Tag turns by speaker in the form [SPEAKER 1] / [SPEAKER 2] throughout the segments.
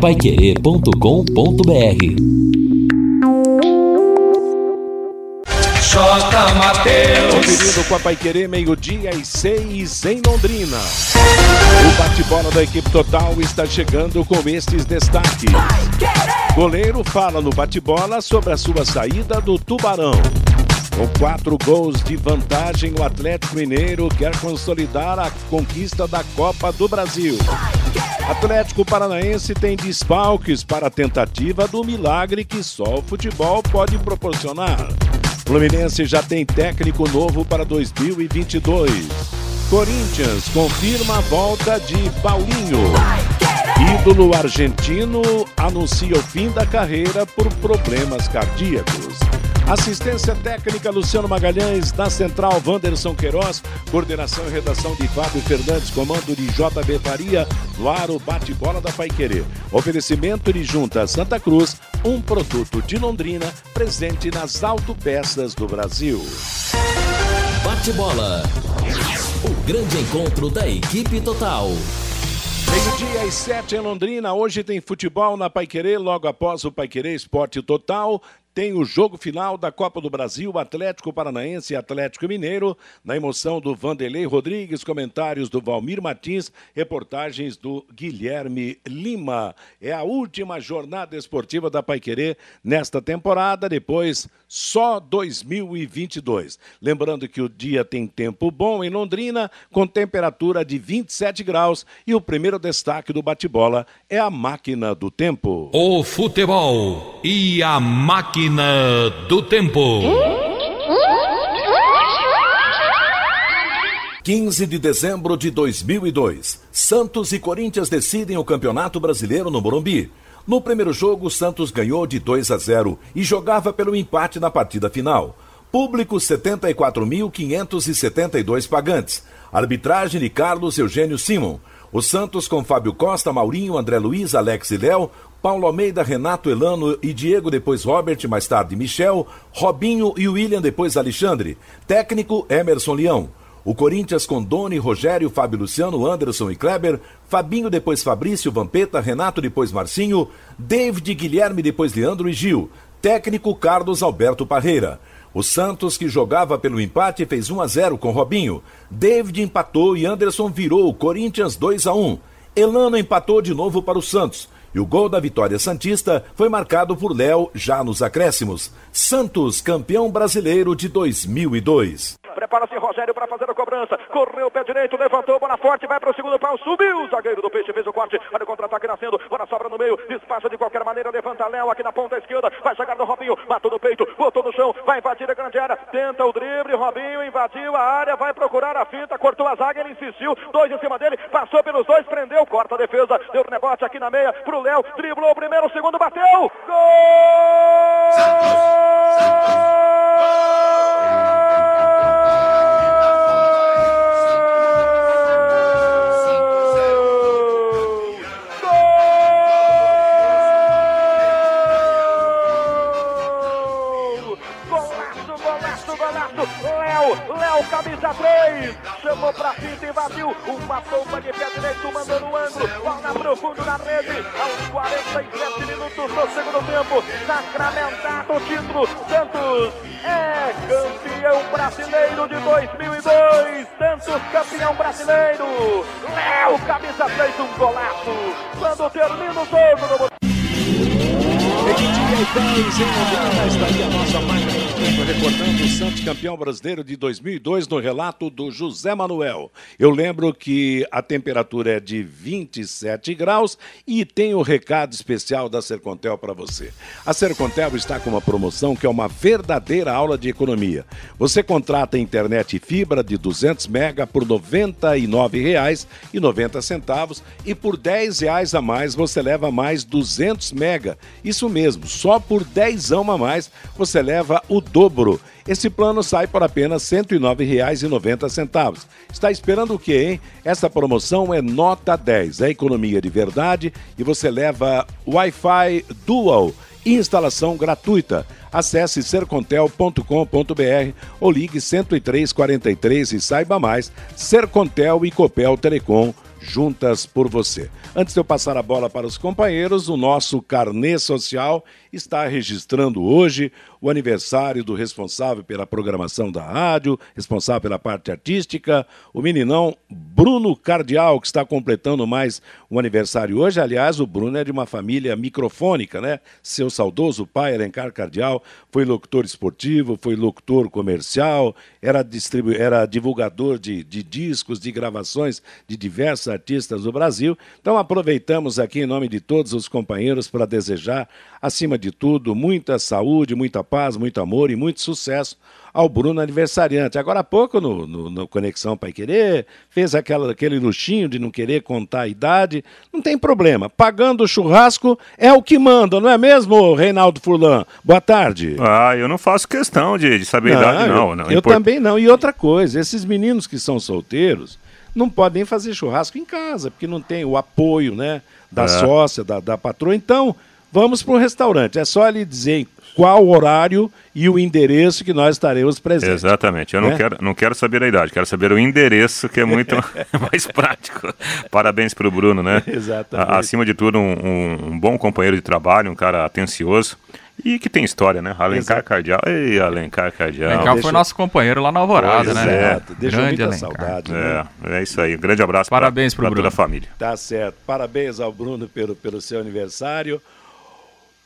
[SPEAKER 1] paiquerê.com.br
[SPEAKER 2] J.
[SPEAKER 3] Conferindo com a Paiquerê, meio-dia e seis em Londrina. O bate-bola da equipe total está chegando com estes destaques. Goleiro fala no bate-bola sobre a sua saída do Tubarão. Com quatro gols de vantagem, o Atlético Mineiro quer consolidar a conquista da Copa do Brasil. Atlético Paranaense tem desfalques para a tentativa do milagre que só o futebol pode proporcionar. Fluminense já tem técnico novo para 2022. Corinthians confirma a volta de Paulinho. Ídolo argentino anuncia o fim da carreira por problemas cardíacos. Assistência técnica Luciano Magalhães, na central Wanderson Queiroz, coordenação e redação de Fábio Fernandes, comando de JB Faria, no ar o bate-bola da Paiquerê. Oferecimento de Junta Santa Cruz, um produto de Londrina, presente nas autopeças do Brasil.
[SPEAKER 1] Bate-bola. O grande encontro da equipe total.
[SPEAKER 3] Meio-dia e sete em Londrina. Hoje tem futebol na Paiquerê, logo após o Paiquerê Esporte Total tem o jogo final da Copa do Brasil, Atlético Paranaense e Atlético Mineiro, na emoção do Vanderlei Rodrigues, comentários do Valmir Martins, reportagens do Guilherme Lima. É a última jornada esportiva da Paiquerê nesta temporada, depois só 2022. Lembrando que o dia tem tempo bom em Londrina, com temperatura de 27 graus, e o primeiro destaque do bate-bola é a máquina do tempo.
[SPEAKER 4] O futebol e a máquina do Tempo.
[SPEAKER 5] 15 de dezembro de 2002. Santos e Corinthians decidem o Campeonato Brasileiro no Morumbi. No primeiro jogo, Santos ganhou de 2 a 0 e jogava pelo empate na partida final. Público 74.572 pagantes. Arbitragem de Carlos Eugênio Simon. O Santos com Fábio Costa, Maurinho, André Luiz, Alex e Léo, Paulo Almeida, Renato Elano e Diego, depois Robert, mais tarde Michel, Robinho e William, depois Alexandre. Técnico Emerson Leão. O Corinthians com Doni, Rogério, Fábio Luciano, Anderson e Kleber, Fabinho, depois Fabrício, Vampeta, Renato, depois Marcinho, David, Guilherme, depois Leandro e Gil. Técnico Carlos Alberto Parreira. O Santos, que jogava pelo empate, fez 1 a 0 com Robinho. David empatou e Anderson virou o Corinthians 2 a 1. Elano empatou de novo para o Santos. E o gol da vitória Santista foi marcado por Léo já nos acréscimos. Santos, campeão brasileiro de 2002.
[SPEAKER 6] Prepara-se Rogério para fazer a cobrança. Correu pé direito, levantou, bola forte, vai para o segundo pau, subiu. O zagueiro do Peixe fez o corte. Olha o contra-ataque nascendo. Bola sobra no meio, despacha de qualquer maneira. Levanta Léo aqui na ponta esquerda. Vai chegar no Robinho, matou no peito, botou no chão. Vai invadir a grande área. Tenta o drible. Robinho invadiu a área, vai procurar a finta. Cortou a zaga, ele insistiu. Dois em cima dele, passou pelos dois, prendeu, corta a defesa. Deu rebote aqui na meia pro Léo. Driblou o primeiro, o segundo bateu. Gol! Santos! Santos! Camisa 3, chamou pra fita, invadiu, uma bomba de pé direito, mandou no ângulo, bola profundo na rede, aos 47 minutos do segundo tempo, sacramentado o título, Santos é campeão brasileiro de 2002, Santos campeão brasileiro, Léo, camisa 3, um golaço, quando termina o jogo no
[SPEAKER 3] Meio-dia e 10 em Londrina, está aí a nossa máquina do tempo, recordando o Santos campeão brasileiro de 2002 no relato do José Manuel. Eu lembro que a temperatura é de 27 graus e tem o um recado especial da Sercontel para você. A Sercontel está com uma promoção que é uma verdadeira aula de economia. Você contrata internet e fibra de 200 mega por R$ 99,90 e por 10 reais a mais você leva mais 200 mega. Isso mesmo, só por 10 a mais você leva o dobro. Esse plano sai por apenas R$ 109,90. Está esperando o quê, hein? Essa promoção é nota 10, é economia de verdade e você leva Wi-Fi Dual instalação gratuita. Acesse sercontel.com.br ou ligue 10343 e saiba mais. Sercontel e Copel Telecom juntas por você. Antes de eu passar a bola para os companheiros, o nosso carnê social está registrando hoje o aniversário do responsável pela programação da rádio, responsável pela parte artística, o meninão Bruno Cardial, que está completando mais um aniversário hoje. Aliás, o Bruno é de uma família microfônica, né? Seu saudoso pai, Alencar Cardial, foi locutor esportivo, foi locutor comercial, era, distribu era divulgador de, de discos, de gravações de diversos artistas do Brasil. Então, aproveitamos aqui, em nome de todos os companheiros, para desejar acima de tudo, muita saúde, muita paz, muito amor e muito sucesso ao Bruno aniversariante. Agora há pouco, no, no, no Conexão Pai Querer, fez aquela, aquele luxinho de não querer contar a idade. Não tem problema. Pagando o churrasco é o que manda, não é mesmo, Reinaldo Furlan? Boa tarde.
[SPEAKER 7] Ah, eu não faço questão de, de saber não, a idade, não.
[SPEAKER 3] Eu,
[SPEAKER 7] não.
[SPEAKER 3] eu também não. E outra coisa, esses meninos que são solteiros não podem fazer churrasco em casa, porque não tem o apoio né, da é. sócia, da, da patroa. Então, vamos para um restaurante. É só ele dizer qual o horário e o endereço que nós estaremos presentes.
[SPEAKER 7] Exatamente. Eu né? não, quero, não quero saber a idade, quero saber o endereço, que é muito mais prático. Parabéns para o Bruno, né?
[SPEAKER 3] Exatamente.
[SPEAKER 7] Acima de tudo, um, um, bom companheiro de trabalho, um cara atencioso. E que tem história, né? Alencar Exato. Cardial. Ei, Alencar Cardial.
[SPEAKER 8] Alencar Deixa... foi nosso companheiro lá na Alvorada, né?
[SPEAKER 3] Exato. Deixa grande muita Alencar. saudade.
[SPEAKER 7] Né? É, é isso aí. Um grande abraço para toda a família.
[SPEAKER 3] Tá certo. Parabéns ao Bruno pelo, pelo seu aniversário.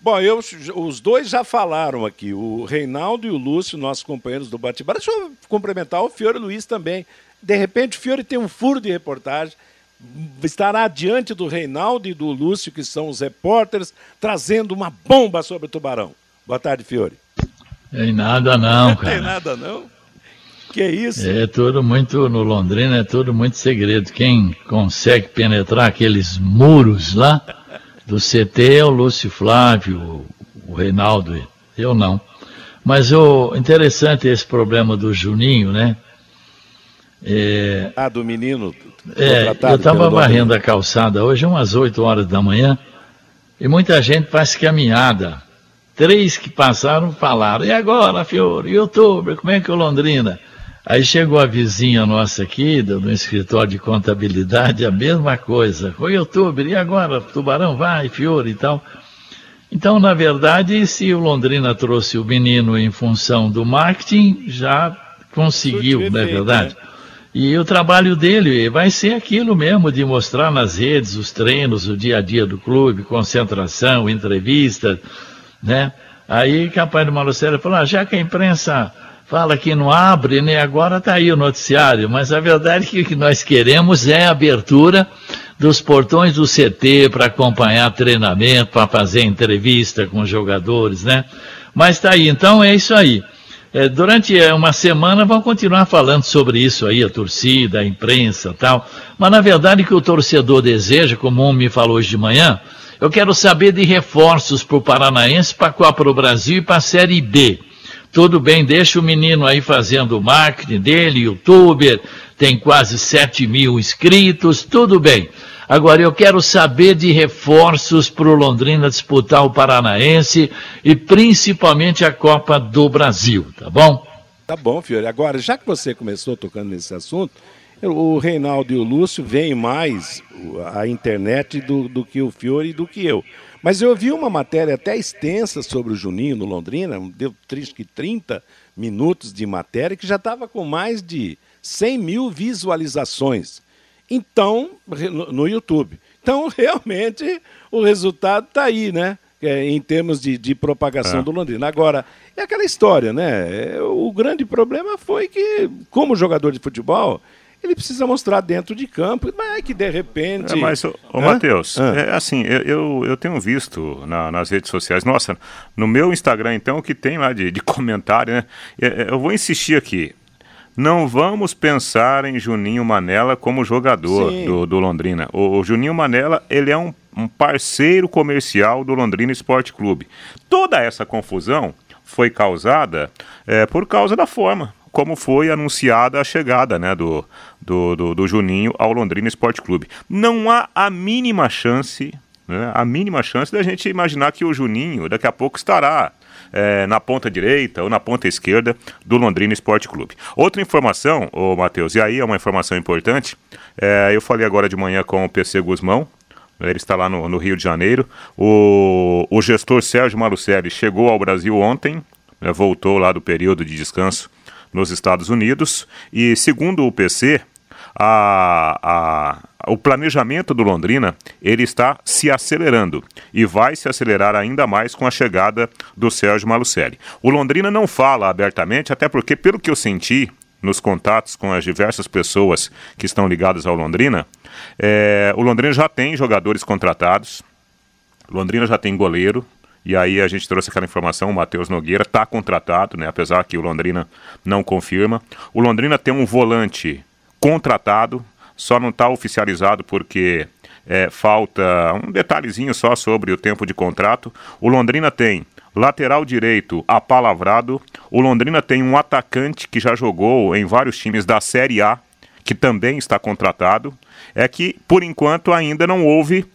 [SPEAKER 3] Bom, eu, os dois já falaram aqui, o Reinaldo e o Lúcio, nossos companheiros do bate-bar. Deixa eu cumprimentar o Fiore Luiz também. De repente, o Fiore tem um furo de reportagem, estará diante do Reinaldo e do Lúcio, que são os repórteres, trazendo uma bomba sobre o Tubarão. Boa tarde, Fiore.
[SPEAKER 9] Tem nada não, cara.
[SPEAKER 3] Tem nada não? Que é isso?
[SPEAKER 9] É tudo muito, no Londrina é tudo muito segredo. Quem consegue penetrar aqueles muros lá do CT é o Lúcio Flávio, o Reinaldo, eu não. Mas o interessante é esse problema do Juninho, né?
[SPEAKER 3] É, ah, do menino.
[SPEAKER 9] É, eu estava varrendo a calçada hoje, umas 8 horas da manhã, e muita gente faz caminhada. Três que passaram falaram, e agora, Fiore, youtuber, como é que é o Londrina? Aí chegou a vizinha nossa aqui, do, do escritório de contabilidade, a mesma coisa. O youtuber, e agora? Tubarão vai, Fiore e tal. Então, na verdade, se o Londrina trouxe o menino em função do marketing, já conseguiu, não é verdade? Né? E o trabalho dele vai ser aquilo mesmo, de mostrar nas redes os treinos, o dia a dia do clube, concentração, entrevistas, né? Aí, capaz do Malucério falou, ah, já que a imprensa fala que não abre, né? Agora está aí o noticiário, mas a verdade é que o que nós queremos é a abertura dos portões do CT para acompanhar treinamento, para fazer entrevista com os jogadores, né? Mas está aí, então é isso aí. É, durante é, uma semana vão continuar falando sobre isso aí, a torcida, a imprensa tal. Mas na verdade o que o torcedor deseja, como um me falou hoje de manhã, eu quero saber de reforços para o Paranaense, para a Copa do Brasil e para a Série B. Tudo bem, deixa o menino aí fazendo o marketing dele, youtuber, tem quase 7 mil inscritos, tudo bem. Agora eu quero saber de reforços para o Londrina disputar o Paranaense e principalmente a Copa do Brasil, tá bom?
[SPEAKER 3] Tá bom, Fiore. Agora, já que você começou tocando nesse assunto, o Reinaldo e o Lúcio veem mais a internet do, do que o Fiore e do que eu. Mas eu vi uma matéria até extensa sobre o Juninho no Londrina, deu que 30 minutos de matéria, que já estava com mais de 100 mil visualizações. Então, no YouTube. Então, realmente, o resultado está aí, né? É, em termos de, de propagação é. do Londrina. Agora, é aquela história, né? O grande problema foi que, como jogador de futebol, ele precisa mostrar dentro de campo, mas é que de repente. É,
[SPEAKER 7] mas, ô, ô Matheus, é, assim, eu, eu tenho visto na, nas redes sociais, nossa, no meu Instagram, então, o que tem lá de, de comentário, né? É, é, eu vou insistir aqui. Não vamos pensar em Juninho Manela como jogador do, do, Londrina. O, o, Juninho Manela, ele é um, um parceiro comercial do Londrina Esporte Clube. Toda essa confusão foi causada é, por causa da forma como foi anunciada a chegada né, do, do, do, do Juninho ao Londrina Esporte Clube. Não há a mínima chance, né, a mínima chance da gente imaginar que o Juninho daqui a pouco estará é, na ponta direita ou na ponta esquerda do Londrina Esporte Clube. Outra informação, ô Matheus, e aí é uma informação importante, é, eu falei agora de manhã com o PC Guzmão, ele está lá no, no Rio de Janeiro. O, o gestor Sérgio Malucelli chegou ao Brasil ontem, né, voltou lá do período de descanso nos Estados Unidos, e segundo o PC, a, a, o planejamento do Londrina ele está se acelerando e vai se acelerar ainda mais com a chegada do Sérgio Malucelli. O Londrina não fala abertamente, até porque, pelo que eu senti nos contatos com as diversas pessoas que estão ligadas ao Londrina, é, o Londrina já tem jogadores contratados, o Londrina já tem goleiro, e aí a gente trouxe aquela informação, o Matheus Nogueira está contratado, né, apesar que o Londrina não confirma. O Londrina tem um volante contratado, só não está oficializado porque é, falta um detalhezinho só sobre o tempo de contrato. O Londrina tem lateral direito apalavrado. O Londrina tem um atacante que já jogou em vários times da Série A, que também está contratado. É que, por enquanto, ainda não houve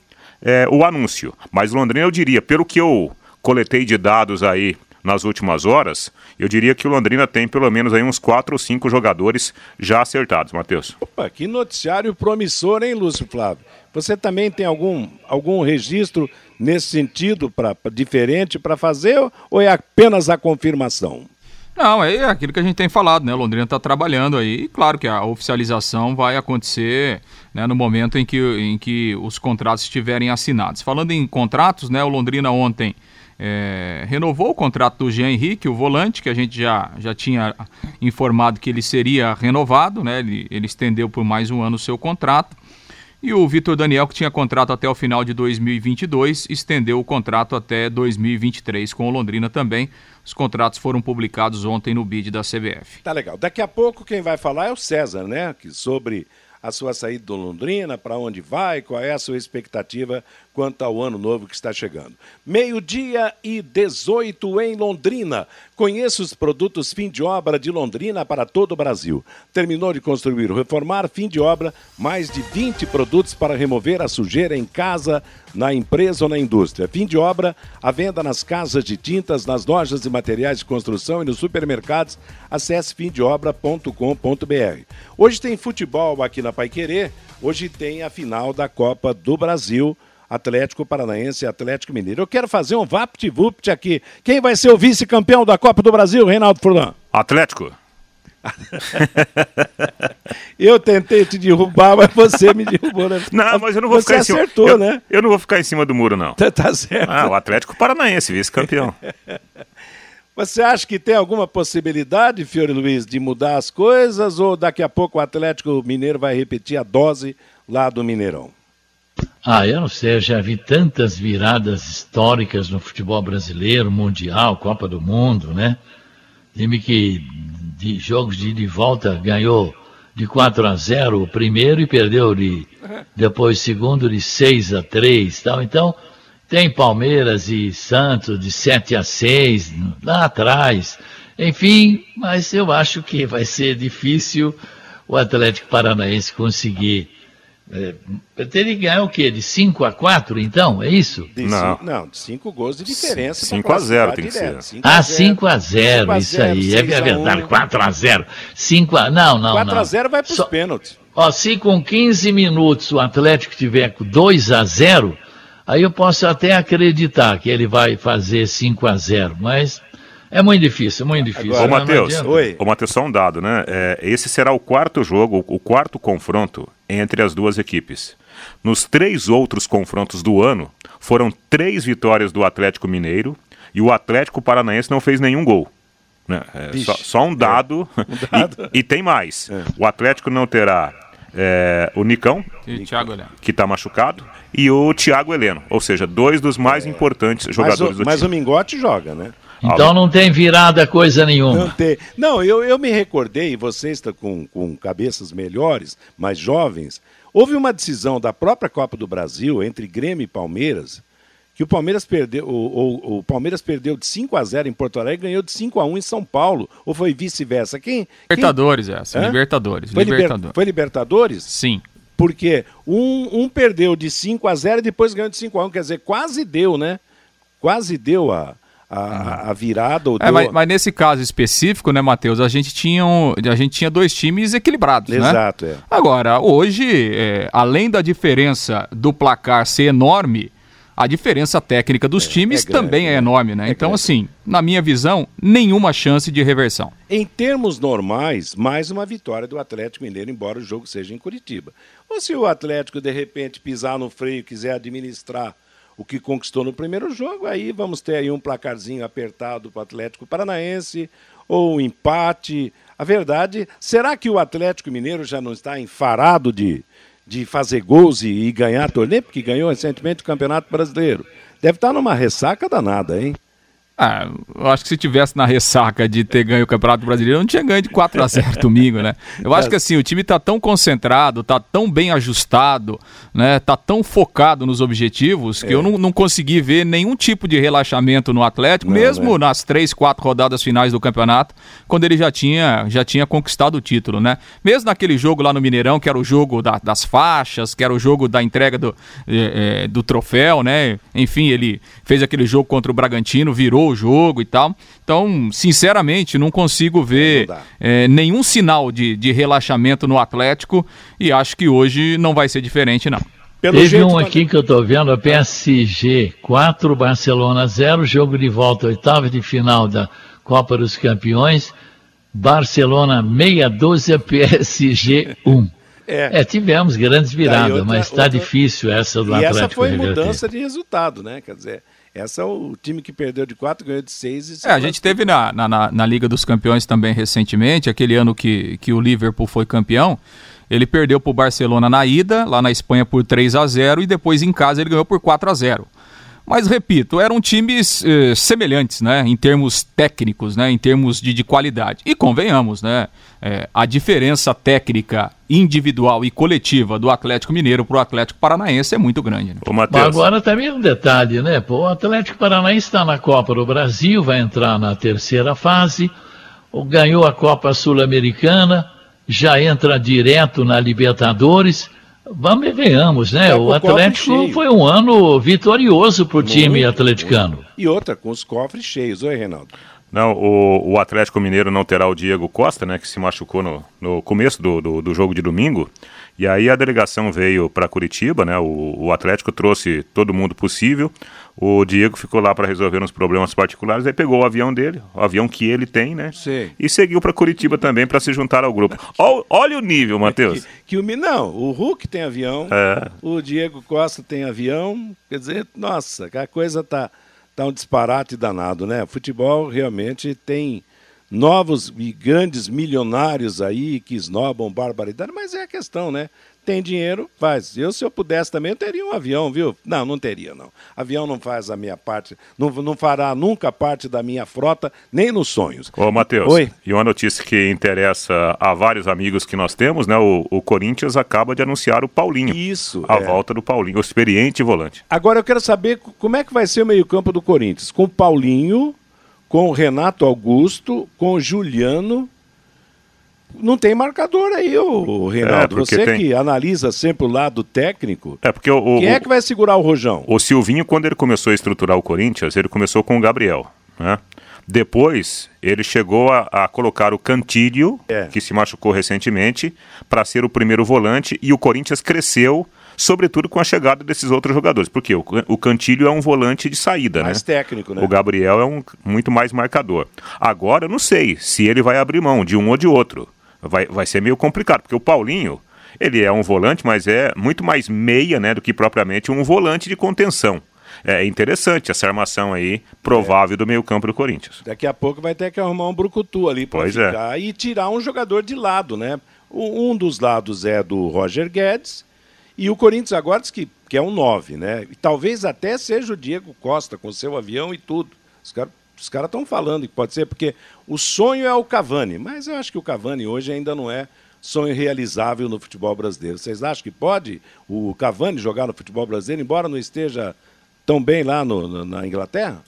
[SPEAKER 7] é, o anúncio. Mas Londrina, eu diria, pelo que eu coletei de dados aí nas últimas horas, eu diria que o Londrina tem pelo menos aí uns quatro ou cinco jogadores já acertados, Matheus.
[SPEAKER 3] Opa, que noticiário promissor, hein, Lúcio Flávio? Você também tem algum, algum registro nesse sentido pra, pra diferente para fazer ou é apenas a confirmação?
[SPEAKER 8] Não, é aquilo que a gente tem falado, né? Londrina está trabalhando aí. E claro que a oficialização vai acontecer né, no momento em que, em que os contratos estiverem assinados. Falando em contratos, né? O Londrina ontem é, renovou o contrato do Jean Henrique, o volante, que a gente já, já tinha informado que ele seria renovado, né? Ele, ele estendeu por mais um ano o seu contrato. E o Vitor Daniel, que tinha contrato até o final de 2022, estendeu o contrato até 2023 com o Londrina também. Os contratos foram publicados ontem no BID da CBF.
[SPEAKER 3] Tá legal. Daqui a pouco quem vai falar é o César, né? Que sobre a sua saída do Londrina, para onde vai, qual é a sua expectativa quanto ao ano novo que está chegando. Meio-dia e 18 em Londrina. Conheça os produtos fim de obra de Londrina para todo o Brasil. Terminou de construir ou reformar, fim de obra, mais de 20 produtos para remover a sujeira em casa, na empresa ou na indústria. Fim de obra, a venda nas casas de tintas, nas lojas de materiais de construção e nos supermercados. Acesse fimdeobra.com.br. Hoje tem futebol aqui na Paiquerê. Hoje tem a final da Copa do Brasil. Atlético Paranaense e Atlético Mineiro. Eu quero fazer um vapt-vupt aqui. Quem vai ser o vice-campeão da Copa do Brasil, Reinaldo Furlan?
[SPEAKER 7] Atlético.
[SPEAKER 3] eu tentei te derrubar, mas você me derrubou, né?
[SPEAKER 7] Não, mas eu não vou
[SPEAKER 3] você
[SPEAKER 7] ficar em cima.
[SPEAKER 3] acertou,
[SPEAKER 7] eu,
[SPEAKER 3] né?
[SPEAKER 7] Eu não vou ficar em cima do muro, não.
[SPEAKER 3] Tá, tá certo.
[SPEAKER 7] Ah, o Atlético Paranaense, vice-campeão.
[SPEAKER 3] Você acha que tem alguma possibilidade, Fiore Luiz, de mudar as coisas ou daqui a pouco o Atlético Mineiro vai repetir a dose lá do Mineirão?
[SPEAKER 9] Ah, eu não sei, eu já vi tantas viradas históricas no futebol brasileiro, Mundial, Copa do Mundo, né? Time que de jogos de, de volta ganhou de 4 a 0 o primeiro e perdeu de depois segundo de 6 a 3 tal. Então, tem Palmeiras e Santos de 7 a 6 lá atrás. Enfim, mas eu acho que vai ser difícil o Atlético Paranaense conseguir é, teria que ganhar o quê? De 5 a 4, então? É isso?
[SPEAKER 3] De
[SPEAKER 7] Não.
[SPEAKER 3] Cinco, não, de 5 gols de diferença.
[SPEAKER 7] 5 a 0 tem que ser.
[SPEAKER 9] Ah, 5 a 0, isso aí. É verdade, 4 a 0. 5 a Não, não,
[SPEAKER 3] 4
[SPEAKER 9] não.
[SPEAKER 3] a 0 vai para os
[SPEAKER 9] Só-
[SPEAKER 3] pênaltis.
[SPEAKER 9] Ó, se com 15 minutos o Atlético tiver com 2 a 0, aí eu posso até acreditar que ele vai fazer 5 a 0, mas é muito difícil, é muito difícil.
[SPEAKER 7] Ô,
[SPEAKER 9] Não- não
[SPEAKER 7] Matheus.
[SPEAKER 3] Oi.
[SPEAKER 7] ô, Matheus, só um dado, né? É, esse será o quarto jogo, o quarto confronto entre as duas equipes. Nos três outros confrontos do ano, foram três vitórias do Atlético Mineiro e o Atlético Paranaense não fez nenhum gol. né? É,
[SPEAKER 3] Vixe.
[SPEAKER 7] só, só um dado.
[SPEAKER 3] dado.
[SPEAKER 7] E, e tem mais. O Atlético não terá é, o Nicão,
[SPEAKER 8] E
[SPEAKER 7] que está machucado, e o Thiago Heleno. Ou seja, dois dos mais importantes
[SPEAKER 3] Mas,
[SPEAKER 7] jogadores
[SPEAKER 3] o,
[SPEAKER 7] do
[SPEAKER 3] mas o
[SPEAKER 7] time.
[SPEAKER 3] Mingote joga, né?
[SPEAKER 9] Então não tem virada coisa
[SPEAKER 3] Não
[SPEAKER 9] nenhuma.
[SPEAKER 3] tem. Não, eu, eu me recordei, e você está com, com cabeças melhores, mais jovens. Houve uma decisão da própria Copa do Brasil entre Grêmio e Palmeiras, que o Palmeiras perdeu, o, o- o Palmeiras perdeu de 5 a 0 em Porto Alegre e ganhou de 5 a 1 em São Paulo. Ou foi vice-versa? Quem? quem-
[SPEAKER 8] Libertadores, essa.
[SPEAKER 3] Hã?
[SPEAKER 8] Libertadores.
[SPEAKER 3] Foi, liber-
[SPEAKER 8] Libertadores.
[SPEAKER 3] foi Libertadores?
[SPEAKER 8] Sim.
[SPEAKER 3] Porque um, um perdeu de 5 a 0 e depois ganhou de 5 a 1. Quer dizer, quase deu, né? Quase deu a, a, a virada.
[SPEAKER 8] É, mas, mas, nesse caso específico, né, Matheus, a gente tinha um, a gente tinha dois times equilibrados,
[SPEAKER 3] Exato,
[SPEAKER 8] né?
[SPEAKER 3] Exato, é.
[SPEAKER 8] Agora, hoje, é, além da diferença do placar ser enorme, a diferença técnica dos é, times é também é enorme, né? É então, grande. assim, na minha visão, nenhuma chance de reversão.
[SPEAKER 3] Em termos normais, mais uma vitória do Atlético Mineiro, embora o jogo seja em Curitiba. Ou se o Atlético, de repente, pisar no freio, quiser administrar o que conquistou no primeiro jogo, aí vamos ter aí um placarzinho apertado para o Atlético Paranaense, ou um empate. A verdade, será que o Atlético Mineiro já não está enfarado de de fazer gols e, e ganhar torneio, porque ganhou recentemente o Campeonato Brasileiro. Deve estar numa ressaca danada, hein?
[SPEAKER 8] Ah, eu acho que se tivesse na ressaca de ter ganho o Campeonato Brasileiro, não tinha ganho de 4 a 0 domingo, né? Eu acho que assim, o time está tão concentrado, está tão bem ajustado, né? Tá tão focado nos objetivos que é. eu não, não consegui ver nenhum tipo de relaxamento no Atlético, não, mesmo né? nas três, quatro rodadas finais do campeonato, quando ele já tinha, já tinha conquistado o título, né? Mesmo naquele jogo lá no Mineirão, que era o jogo da, das faixas, que era o jogo da entrega do, é, do troféu, né? Enfim, ele fez aquele jogo contra o Bragantino, virou o jogo e tal. Então, sinceramente, não consigo ver é, nenhum sinal de, de relaxamento no Atlético e acho que hoje não vai ser diferente, não.
[SPEAKER 9] Pelo Teve um aqui que eu estou vendo, a PSG 4, Barcelona 0, jogo de volta, oitava de final da Copa dos Campeões, Barcelona meia dúzia, PSG 1. É. é, tivemos grandes viradas, outra, mas está difícil essa do e Atlético.
[SPEAKER 3] E essa foi mudança de resultado, né? Quer dizer, essa é o time que perdeu de 4, ganhou de 6.
[SPEAKER 8] É, a gente teve na, na, na, Liga dos Campeões também recentemente, aquele ano que, que o Liverpool foi campeão. Ele perdeu para o Barcelona na ida, lá na Espanha por 3 a 0 e depois em casa ele ganhou por 4 a 0 mas, repito, eram times eh, semelhantes, né? Em termos técnicos, né? Em termos de, de qualidade. E convenhamos, né? É, a diferença técnica individual e coletiva do Atlético Mineiro para o Atlético Paranaense é muito grande. Né?
[SPEAKER 9] Ô, Mas agora também um detalhe, né? Pô, o Atlético Paranaense está na Copa do Brasil, vai entrar na terceira fase, ganhou a Copa Sul-Americana, já entra direto na Libertadores Vamos e venhamos, né? É, o Atlético foi um ano vitorioso para o time atleticano. Muito.
[SPEAKER 3] E outra, com os cofres cheios, oi, Reinaldo.
[SPEAKER 7] Não, o, o, Atlético Mineiro não terá o Diego Costa, né, que se machucou no, no começo do, do, do jogo de domingo. E aí a delegação veio para Curitiba, né? O, o, Atlético trouxe todo mundo possível. O Diego ficou lá para resolver uns problemas particulares, aí pegou o avião dele, o avião que ele tem, né?
[SPEAKER 3] Sim.
[SPEAKER 7] E seguiu para Curitiba também para se juntar ao grupo. Olha, olha o nível, Matheus.
[SPEAKER 3] Que, que, o não, o Hulk tem avião, é. o Diego Costa tem avião, quer dizer, nossa, a coisa tá tá um disparate danado, né? O futebol realmente tem novos e grandes milionários aí que esnobam barbaridade, mas é a questão, né? Tem dinheiro, faz. Eu, se eu pudesse também, eu teria um avião, viu? Não, não teria, não. Avião não faz a minha parte, não, não fará nunca parte da minha frota, nem nos sonhos.
[SPEAKER 7] Ô, Matheus, Oi? e uma notícia que interessa a vários amigos que nós temos, né? O, o Corinthians acaba de anunciar o Paulinho.
[SPEAKER 3] Isso.
[SPEAKER 7] A é. volta do Paulinho, o experiente volante.
[SPEAKER 3] Agora eu quero saber como é que vai ser o meio-campo do Corinthians. Com o Paulinho, com o Renato Augusto, com o Juliano. Não tem marcador aí, o Renato. É, Você tem... que analisa sempre o lado técnico.
[SPEAKER 7] É porque o,
[SPEAKER 3] quem é que vai segurar o Rojão?
[SPEAKER 7] O Silvinho, quando ele começou a estruturar o Corinthians, ele começou com o Gabriel, né? Depois, ele chegou a, a colocar o Cantilho, é. que se machucou recentemente, para ser o primeiro volante, e o Corinthians cresceu sobretudo com a chegada desses outros jogadores. Porque o, o Cantilho é um volante de saída,
[SPEAKER 3] mais
[SPEAKER 7] né?
[SPEAKER 3] técnico, né?
[SPEAKER 7] O Gabriel é um muito mais marcador. Agora, eu não sei se ele vai abrir mão de um ou de outro. Vai, vai ser meio complicado, porque o Paulinho, ele é um volante, mas é muito mais meia, né, do que propriamente um volante de contenção. É interessante essa armação aí, provável é. do meio-campo do Corinthians.
[SPEAKER 3] Daqui a pouco vai ter que arrumar um brucutu ali para é. ficar é. e tirar um jogador de lado, né? Um dos lados é do Roger Guedes e o Corinthians agora diz que, que é um 9, né? E talvez até seja o Diego Costa com seu avião e tudo. Os caras os caras estão falando que pode ser, porque o sonho é o Cavani, mas eu acho que o Cavani hoje ainda não é sonho realizável no futebol brasileiro. Vocês acham que pode o Cavani jogar no futebol brasileiro, embora não esteja tão bem lá no, no, na Inglaterra?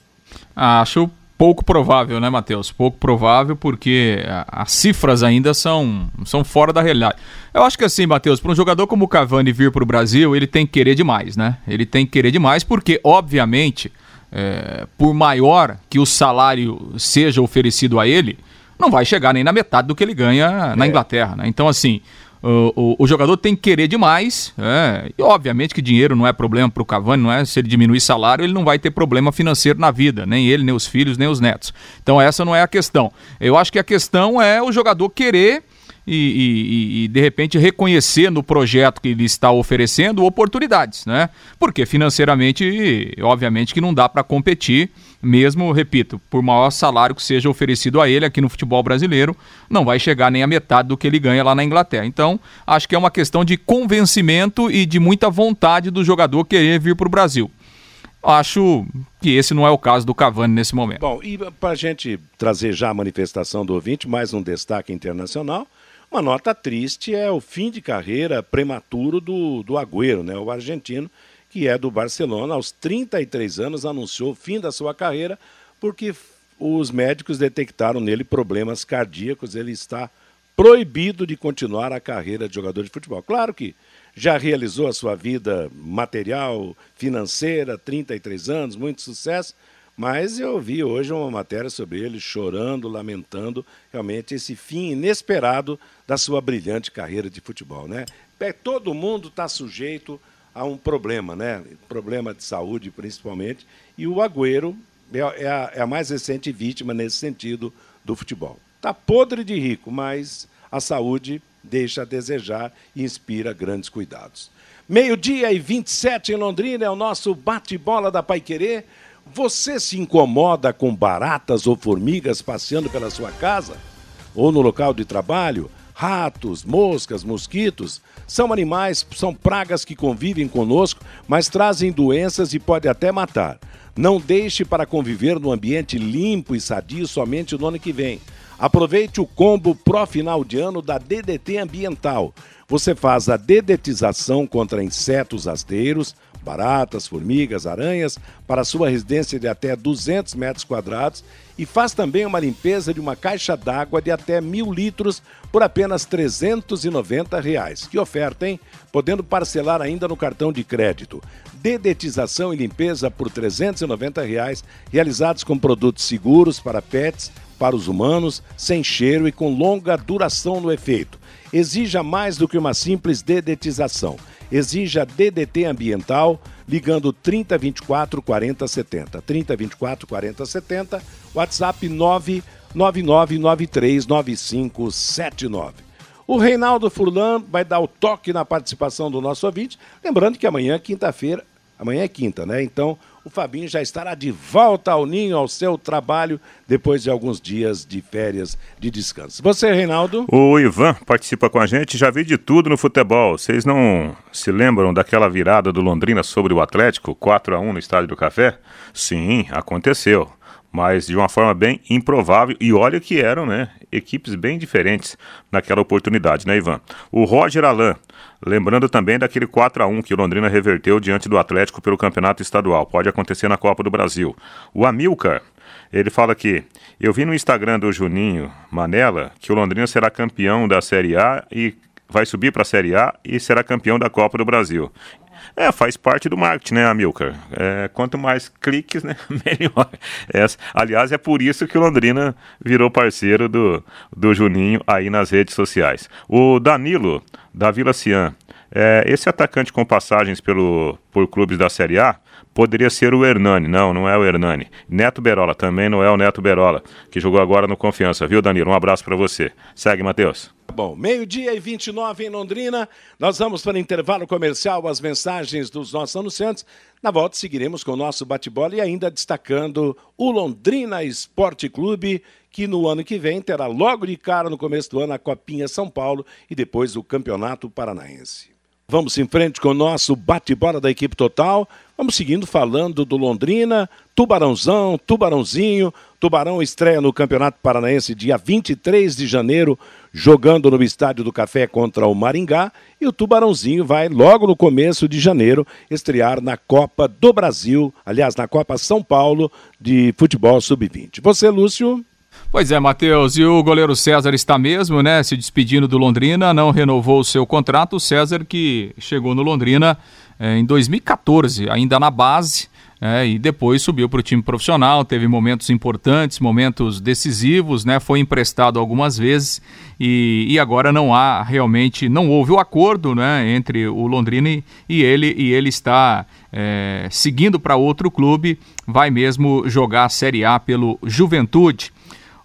[SPEAKER 8] Acho pouco provável, né, Matheus? Pouco provável porque as cifras ainda são, são fora da realidade. Eu acho que assim, Matheus, para um jogador como o Cavani vir para o Brasil, ele tem que querer demais, né? Ele tem que querer demais porque, obviamente, é, por maior que o salário seja oferecido a ele, não vai chegar nem na metade do que ele ganha na é. Inglaterra. Né? Então, assim, o, o, o, jogador tem que querer demais. É, e obviamente que dinheiro não é problema para o Cavani, não é? Se ele diminuir salário, ele não vai ter problema financeiro na vida, nem ele, nem os filhos, nem os netos. Então essa não é a questão. Eu acho que a questão é o jogador querer e, e, e, de repente reconhecer no projeto que ele está oferecendo oportunidades, né? Porque financeiramente, obviamente que não dá para competir, mesmo, repito, por maior salário que seja oferecido a ele aqui no futebol brasileiro, não vai chegar nem a metade do que ele ganha lá na Inglaterra. Então, acho que é uma questão de convencimento e de muita vontade do jogador querer vir para o Brasil. Acho que esse não é o caso do Cavani nesse momento.
[SPEAKER 3] Bom, e para a gente trazer já a manifestação do ouvinte, mais um destaque internacional. Uma nota triste é o fim de carreira prematuro do, do Agüero, né? o argentino, que é do Barcelona, aos 33 anos anunciou o fim da sua carreira porque os médicos detectaram nele problemas cardíacos, ele está proibido de continuar a carreira de jogador de futebol. Claro que já realizou a sua vida material, financeira, 33 anos, muito sucesso, mas eu vi hoje uma matéria sobre ele chorando, lamentando realmente esse fim inesperado da sua brilhante carreira de futebol. Né? Todo mundo está sujeito a um problema, né? problema de saúde principalmente, e o Agüero é, é a, é a mais recente vítima nesse sentido do futebol. Está podre de rico, mas a saúde deixa a desejar e inspira grandes cuidados. Meio-dia e 27 em Londrina é o nosso bate-bola da Pai Querer. Você se incomoda com baratas ou formigas passeando pela sua casa? Ou no local de trabalho? Ratos, moscas, mosquitos são animais, são pragas que convivem conosco, mas trazem doenças e podem até matar. Não deixe para conviver no ambiente limpo e sadio somente no ano que vem. Aproveite o combo pró final de ano da DDT Ambiental. Você faz a dedetização contra insetos rasteiros, baratas, formigas, aranhas, para sua residência de até 200 metros quadrados e faz também uma limpeza de uma caixa d'água de até mil litros por apenas 390 reais. Que oferta, hein? Podendo parcelar ainda no cartão de crédito. Dedetização e limpeza por 390 reais, realizados com produtos seguros para pets, para os humanos, sem cheiro e com longa duração no efeito. Exija mais do que uma simples dedetização exija DDT ambiental ligando 3024 4070. 3024 4070, WhatsApp 999939579. O Reinaldo Furlan vai dar o toque na participação do nosso ouvinte. Lembrando que amanhã, quinta-feira, amanhã é quinta, né? Então, o Fabinho já estará de volta ao ninho, ao seu trabalho, depois de alguns dias de férias de descanso. Você, Reinaldo?
[SPEAKER 7] O Ivan participa com a gente, já vi de tudo no futebol. Vocês não se lembram daquela virada do Londrina sobre o Atlético, 4 a 1 no Estádio do Café? Sim, aconteceu mas de uma forma bem improvável. E olha que eram, né, equipes bem diferentes naquela oportunidade, né, Ivan? O Roger Alain, lembrando também daquele 4 a 1 que o Londrina reverteu diante do Atlético pelo Campeonato Estadual. Pode acontecer na Copa do Brasil. O Amilcar, ele fala que eu vi no Instagram do Juninho Manela que o Londrina será campeão da Série A e vai subir para a Série A e será campeão da Copa do Brasil. É, faz parte do marketing, né, Amilcar? É, quanto mais cliques, né, melhor. É, aliás, é por isso que o Londrina virou parceiro do, do Juninho aí nas redes sociais. O Danilo, da Vila Cian, é, esse atacante com passagens pelo, por clubes da Série A poderia ser o Hernani. Não, não é o Hernani. Neto Berola, também não é o Neto Berola, que jogou agora no Confiança, viu, Danilo? Um abraço para você. Segue, Matheus.
[SPEAKER 3] Bom, meio-dia e 29 em Londrina. Nós vamos para o intervalo comercial, as mensagens dos nossos anunciantes. Na volta, seguiremos com o nosso bate-bola e ainda destacando o Londrina Esporte Clube, que no ano que vem terá logo de cara, no começo do ano, a Copinha São Paulo e depois o Campeonato Paranaense. Vamos em frente com o nosso bate-bola da equipe total. Vamos seguindo falando do Londrina, Tubarãozão, Tubarãozinho. Tubarão estreia no Campeonato Paranaense dia 23 de janeiro, jogando no Estádio do Café contra o Maringá. E o Tubarãozinho vai, logo no começo de janeiro, estrear na Copa do Brasil, aliás, na Copa São Paulo de Futebol Sub-20. Você, Lúcio?
[SPEAKER 8] Pois é, Matheus, e o goleiro César está mesmo, né, se despedindo do Londrina, não renovou o seu contrato. O César que chegou no Londrina eh, em 2014, ainda na base, é, e depois subiu para o time profissional, teve momentos importantes, momentos decisivos, né? Foi emprestado algumas vezes e, e agora não há realmente, não houve o acordo, né? Entre o Londrina e, e ele e ele está é, seguindo para outro clube, vai mesmo jogar a Série A pelo Juventude.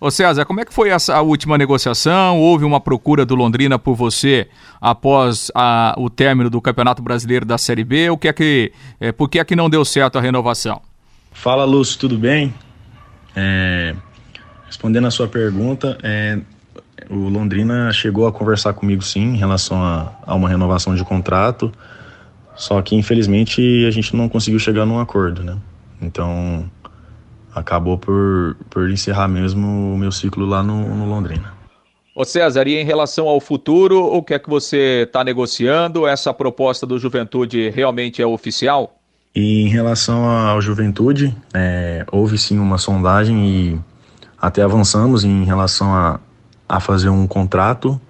[SPEAKER 8] Ô César, como é que foi essa última negociação? Houve uma procura do Londrina por você após a, o término do Campeonato Brasileiro da Série B? O que é que, é, por que é que não deu certo a renovação?
[SPEAKER 10] Fala Lúcio, tudo bem? É, respondendo a sua pergunta, é, o Londrina chegou a conversar comigo sim em relação a, a uma renovação de contrato, só que infelizmente a gente não conseguiu chegar num acordo, né? Então acabou por, por encerrar mesmo o meu ciclo lá no, no Londrina.
[SPEAKER 8] Ô César, e em relação ao futuro, o que é que você está negociando? Essa proposta do Juventude realmente é oficial?
[SPEAKER 10] E em relação ao Juventude, é, houve sim uma sondagem e até avançamos em relação a, a fazer um contrato,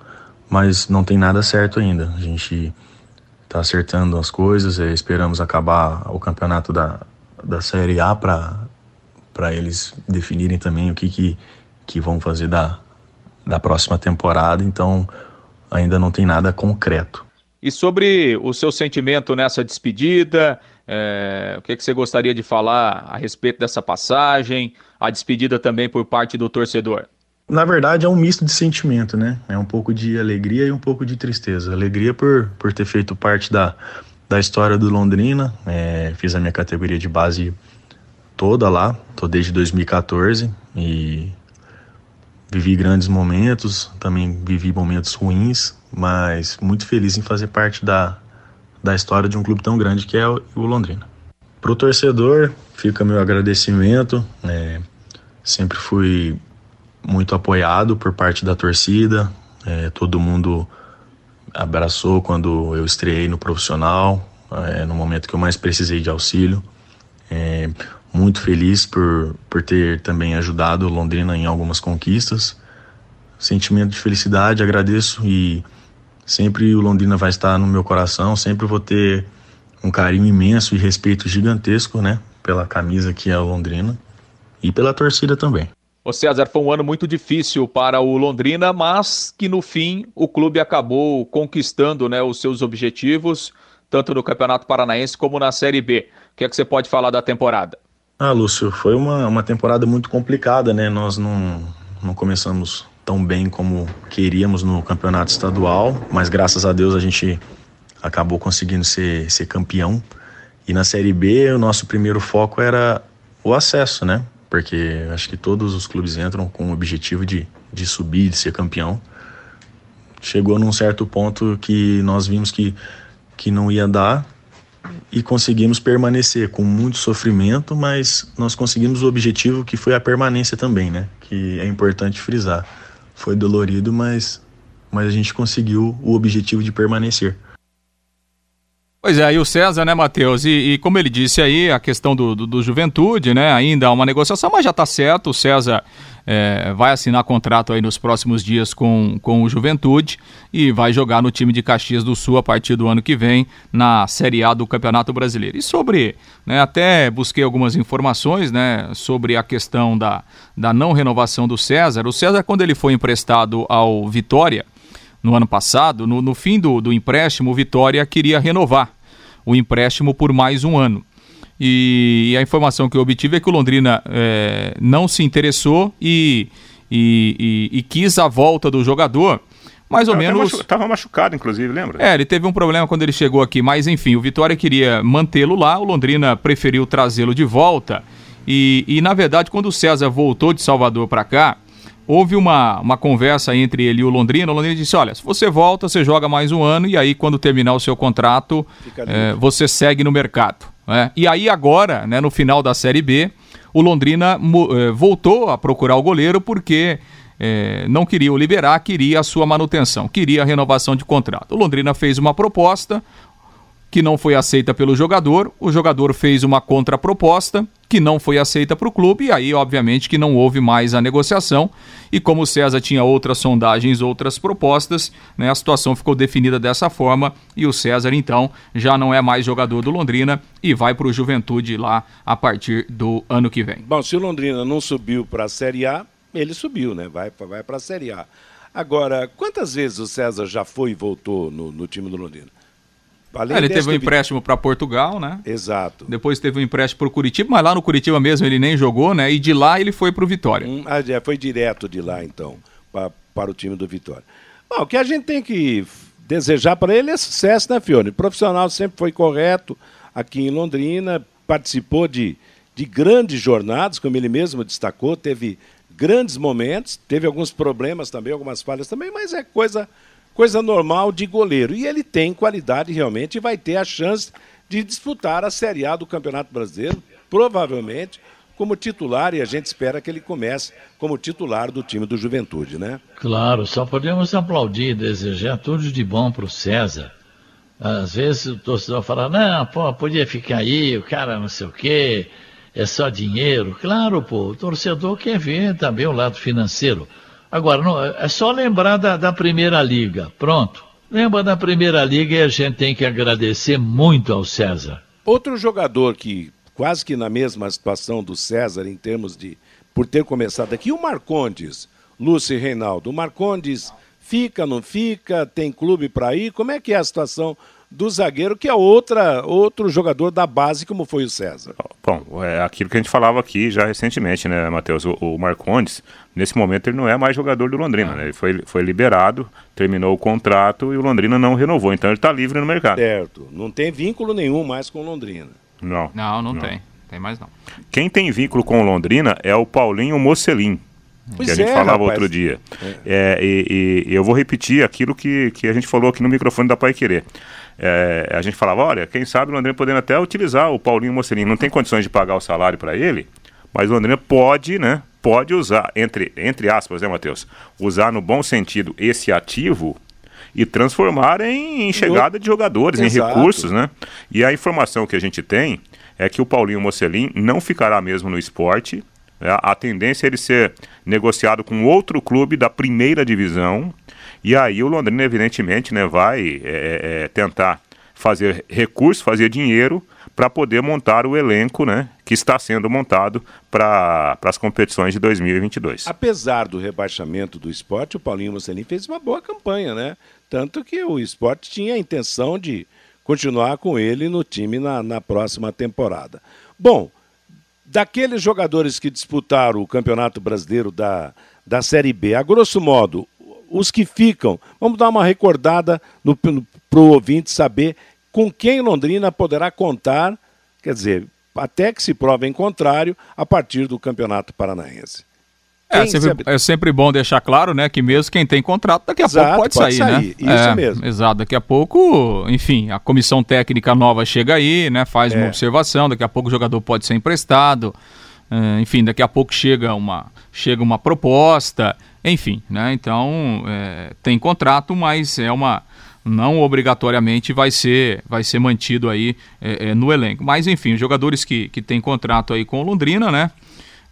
[SPEAKER 10] mas não tem nada certo ainda. A gente está acertando as coisas, é, esperamos acabar o campeonato da, da Série A para para eles definirem também o que, que, que vão fazer da, da próxima temporada, então ainda não tem nada concreto.
[SPEAKER 8] E sobre o seu sentimento nessa despedida, é, o que, que você gostaria de falar a respeito dessa passagem, a despedida também por parte do torcedor?
[SPEAKER 10] Na verdade, é um misto de sentimento, né? É um pouco de alegria e um pouco de tristeza. Alegria por, por ter feito parte da, da história do Londrina, é, fiz a minha categoria de base toda lá, tô desde 2014 e vivi grandes momentos, também vivi momentos ruins, mas muito feliz em fazer parte da, da história de um clube tão grande que é o, Londrina. Para o torcedor, fica meu agradecimento. É, sempre fui muito apoiado por parte da torcida. É, todo mundo abraçou quando eu estreiei no profissional, é, no momento que eu mais precisei de auxílio. É, muito feliz por, por ter também ajudado Londrina em algumas conquistas. Sentimento de felicidade, agradeço e sempre o Londrina vai estar no meu coração, sempre vou ter um carinho imenso e respeito gigantesco, né, pela camisa que é o Londrina e pela torcida também.
[SPEAKER 8] O César foi um ano muito difícil para o Londrina, mas que no fim o clube acabou conquistando, né, os seus objetivos, tanto no Campeonato Paranaense como na Série B. O que é que você pode falar da temporada?
[SPEAKER 10] Ah, Lúcio, foi uma, uma temporada muito complicada, né? Nós não, não começamos tão bem como queríamos no campeonato estadual, mas graças a Deus a gente acabou conseguindo ser, ser campeão. E na Série B, o nosso primeiro foco era o acesso, né? Porque acho que todos os clubes entram com o objetivo de, de subir, de ser campeão. Chegou num certo ponto que nós vimos que, que não ia dar e conseguimos permanecer com muito sofrimento, mas nós conseguimos o objetivo que foi a permanência também, né? Que é importante frisar. Foi dolorido, mas, mas a gente conseguiu o objetivo de permanecer.
[SPEAKER 8] Pois é, e o César, né, Matheus? E, e, como ele disse aí, a questão do, do, do juventude, né? Ainda há uma negociação, mas já está certo. O César é, vai assinar contrato aí nos próximos dias com, com o Juventude e vai jogar no time de Caxias do Sul a partir do ano que vem na Série A do Campeonato Brasileiro. E sobre, né, até busquei algumas informações, né, sobre a questão da, da não renovação do César. O César, quando ele foi emprestado ao Vitória, no ano passado, no, no fim do, do empréstimo, o Vitória queria renovar o empréstimo por mais um ano. E, e a informação que eu obtive é que o Londrina é, não se interessou e, e, e, e quis a volta do jogador mais ou menos.
[SPEAKER 7] Estava machucado, inclusive, lembra?
[SPEAKER 8] É, ele teve um problema quando ele chegou aqui, mas enfim, o Vitória queria mantê-lo lá, o Londrina preferiu trazê-lo de volta. E, e na verdade, quando o César voltou de Salvador para cá, houve uma, uma conversa entre ele e o Londrina. O Londrina disse: Olha, se você volta, você joga mais um ano e aí, quando terminar o seu contrato, é, você segue no mercado. Né? E aí, agora, né, no final da Série B, o Londrina é, voltou a procurar o goleiro porque. É, não queria o liberar, queria a sua manutenção, queria a renovação de contrato. O Londrina fez uma proposta que não foi aceita pelo jogador, o jogador fez uma contraproposta que não foi aceita para o clube, e aí, obviamente, que não houve mais a negociação. E como o César tinha outras sondagens, outras propostas, né, a situação ficou definida dessa forma. E o César, então, já não é mais jogador do Londrina e vai para o Juventude lá a partir do ano que vem.
[SPEAKER 3] Bom, se o Londrina não subiu para a Série A, ele subiu, né? Vai, vai para a Série A. Agora, quantas vezes o César já foi e voltou no, no time do Londrina?
[SPEAKER 8] Além ele teve um empréstimo para Portugal, né?
[SPEAKER 3] Exato.
[SPEAKER 8] Depois teve um empréstimo para o Curitiba, mas lá no Curitiba mesmo ele nem jogou, né? E de lá ele foi para o Vitória.
[SPEAKER 3] Hum, ah, é, foi direto de lá, então, pra, para o time do Vitória. Bom, o que a gente tem que desejar para ele é sucesso, né, Fione? O profissional sempre foi correto aqui em Londrina, participou de, de grandes jornadas, como ele mesmo destacou, teve grandes momentos, teve alguns problemas também, algumas falhas também, mas é coisa coisa normal de goleiro. E ele tem qualidade realmente e vai ter a chance de disputar a Série A do Campeonato Brasileiro, provavelmente como titular, e a gente espera que ele comece como titular do time do Juventude, né?
[SPEAKER 9] Claro, só podemos aplaudir e desejar tudo de bom para o César. Às vezes o torcedor fala, não, pô, podia ficar aí, o cara não sei o quê, é só dinheiro. Claro, pô, o torcedor quer ver também o lado financeiro. Agora, não, é só lembrar da, da Primeira Liga. Pronto. Lembra da Primeira Liga e a gente tem que agradecer muito ao César.
[SPEAKER 3] Outro jogador que quase que na mesma situação do César em termos de por ter começado aqui, o Marcondes, Lúcio Reinaldo. O Marcondes fica, não fica, tem clube para ir? Como é que é a situação do zagueiro, que é outra, outro jogador da base, como foi o César.
[SPEAKER 7] Bom, é aquilo que a gente falava aqui já recentemente, né, Matheus? O, o Marcondes, nesse momento, ele não é mais jogador do Londrina, ah. né? Ele foi, foi liberado, terminou o contrato e o Londrina não renovou, então ele está livre no mercado.
[SPEAKER 3] Certo. Não tem vínculo nenhum mais com o Londrina.
[SPEAKER 7] Não.
[SPEAKER 8] Não, não, não. tem. Tem mais não.
[SPEAKER 7] Quem tem vínculo com o Londrina é o Paulinho Mocelin. Pois que a gente é, falava rapaz. outro dia. É. É, e, e, eu vou repetir aquilo que, que a gente falou aqui no microfone da Pai Querer. É, a gente falava, olha, quem sabe o Londrina podendo até utilizar o Paulinho Mocelin. Não tem condições de pagar o salário para ele, mas o Londrina pode, né? Pode usar, entre, entre aspas, né, Matheus? Usar no bom sentido esse ativo e transformar em, em chegada de jogadores, Exato. em recursos, né? E a informação que a gente tem é que o Paulinho Mocelin não ficará mesmo no esporte. Né? A tendência é ele ser negociado com outro clube da primeira divisão e aí o Londrina, evidentemente, né, vai é, é, tentar fazer recurso, fazer dinheiro para poder montar o elenco né, que está sendo montado para as competições de 2022.
[SPEAKER 3] Apesar do rebaixamento do esporte, o Paulinho Mocelin fez uma boa campanha, né? Tanto que o esporte tinha a intenção de continuar com ele no time na, na próxima temporada. Bom, daqueles jogadores que disputaram o Campeonato Brasileiro da, da Série B, a grosso modo, os que ficam. Vamos dar uma recordada para o ouvinte saber com quem Londrina poderá contar, quer dizer, até que se prove em contrário, a partir do Campeonato Paranaense.
[SPEAKER 8] É sempre, é sempre, bom deixar claro, né, que mesmo quem tem contrato, daqui a Exato, pouco pode, pode sair, sair, né?
[SPEAKER 3] Isso
[SPEAKER 8] é,
[SPEAKER 3] mesmo.
[SPEAKER 8] Exato, daqui a pouco, enfim, a comissão técnica nova chega aí, né, faz é. uma observação, daqui a pouco o jogador pode ser emprestado, é, enfim, daqui a pouco chega uma, chega uma proposta, enfim, né? Então é, tem contrato, mas é uma não obrigatoriamente vai ser vai ser mantido aí é, é, no elenco. Mas enfim, os jogadores que, que têm contrato aí com Londrina, né?